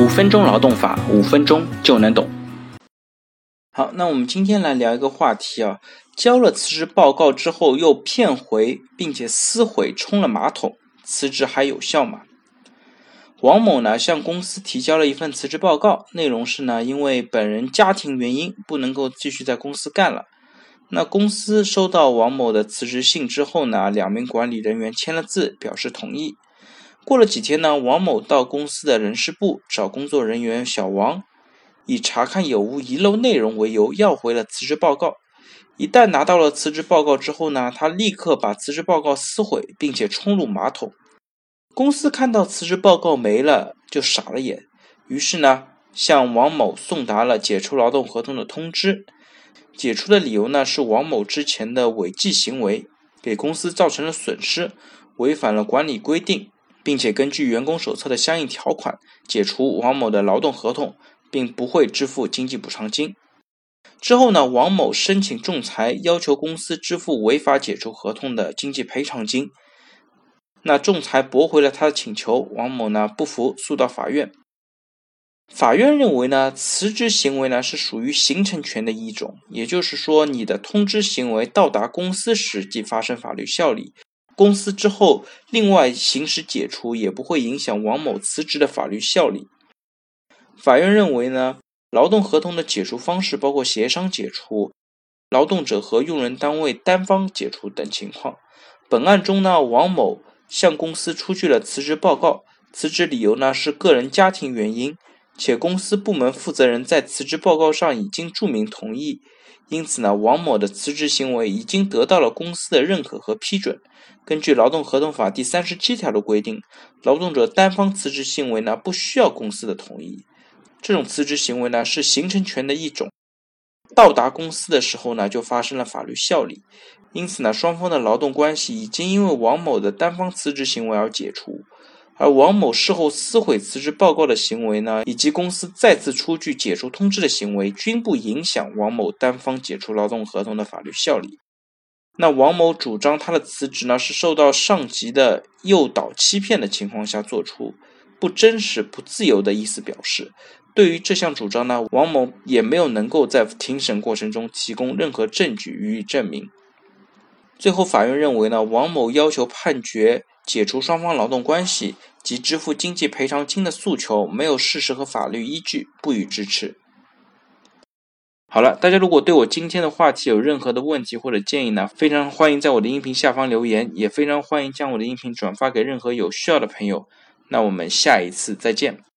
五分钟劳动法，五分钟就能懂。好，那我们今天来聊一个话题啊，交了辞职报告之后又骗回并且撕毁冲了马桶，辞职还有效吗？王某呢向公司提交了一份辞职报告，内容是呢，因为本人家庭原因不能够继续在公司干了。那公司收到王某的辞职信之后呢，两名管理人员签了字表示同意。过了几天呢，王某到公司的人事部找工作人员小王，以查看有无遗漏内容为由要回了辞职报告。一旦拿到了辞职报告之后呢，他立刻把辞职报告撕毁，并且冲入马桶。公司看到辞职报告没了，就傻了眼，于是呢，向王某送达了解除劳动合同的通知。解除的理由呢，是王某之前的违纪行为给公司造成了损失，违反了管理规定，并且根据员工手册的相应条款解除王某的劳动合同，并不会支付经济补偿金。之后呢，王某申请仲裁，要求公司支付违法解除合同的经济赔偿金。那仲裁驳回了他的请求，王某呢不服，诉到法院。法院认为呢，辞职行为呢是属于形成权的一种，也就是说，你的通知行为到达公司时即发生法律效力，公司之后另外行使解除也不会影响王某辞职的法律效力。法院认为呢，劳动合同的解除方式包括协商解除、劳动者和用人单位单方解除等情况。本案中呢，王某。向公司出具了辞职报告，辞职理由呢是个人家庭原因，且公司部门负责人在辞职报告上已经注明同意，因此呢，王某的辞职行为已经得到了公司的认可和批准。根据劳动合同法第三十七条的规定，劳动者单方辞职行为呢不需要公司的同意，这种辞职行为呢是形成权的一种。到达公司的时候呢，就发生了法律效力，因此呢，双方的劳动关系已经因为王某的单方辞职行为而解除，而王某事后撕毁辞职报告的行为呢，以及公司再次出具解除通知的行为，均不影响王某单方解除劳动合同的法律效力。那王某主张他的辞职呢，是受到上级的诱导、欺骗的情况下做出，不真实、不自由的意思表示。对于这项主张呢，王某也没有能够在庭审过程中提供任何证据予以证明。最后，法院认为呢，王某要求判决解除双方劳动关系及支付经济赔偿金的诉求没有事实和法律依据，不予支持。好了，大家如果对我今天的话题有任何的问题或者建议呢，非常欢迎在我的音频下方留言，也非常欢迎将我的音频转发给任何有需要的朋友。那我们下一次再见。